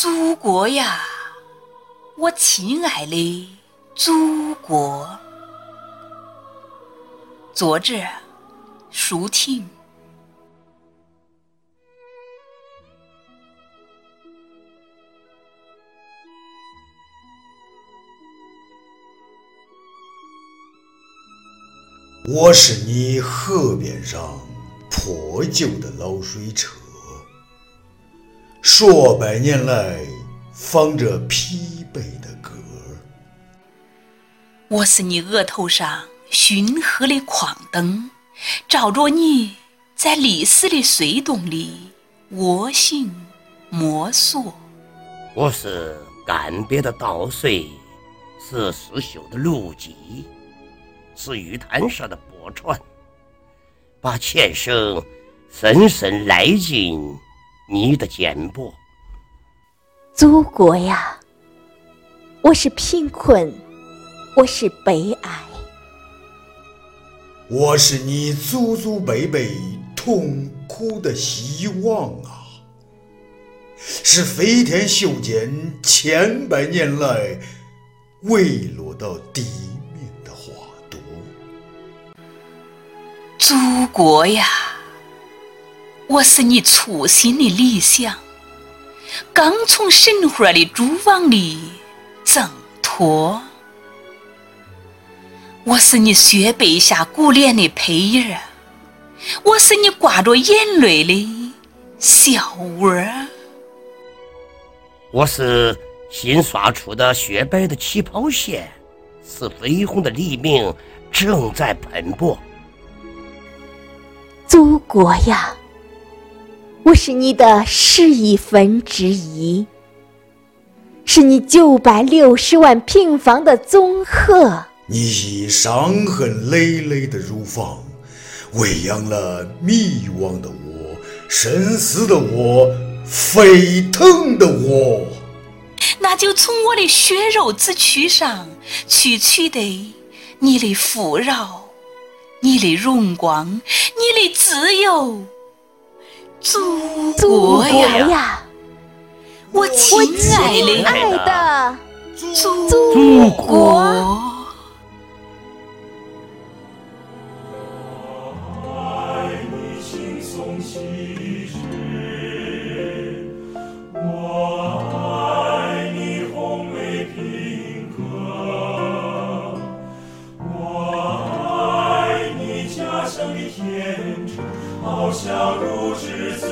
祖国呀，我亲爱的祖国。作者：舒婷。我是你河边上破旧的老水车，数百年来放着疲惫的歌。我是你额头上熏黑的矿灯，照着你在历史的隧洞里蜗行摸索。我是干瘪的稻穗，是失锈的路基。是鱼滩上的驳船，把前生深深赖进你的肩膊。祖国呀，我是贫困，我是悲哀，我是你祖祖辈辈痛苦的希望啊，是飞天袖间千百年来未落到地面的花朵。祖国呀，我是你初心的理想，刚从神话的蛛网里挣脱。我是你雪被下古脸的胚儿，我是你挂着眼泪的小窝儿。我是新刷出的雪白的起跑线，是绯红的黎明正在喷薄。祖国呀，我是你的十亿分之一，是你九百六十万平方的总和。你以伤痕累累的乳房，喂养了迷惘的我、深思的我、沸腾的我。那就从我的血肉之躯上去取得你的富饶。你的荣光，你的自由，祖祖国呀！我亲爱的祖国。好像如之子。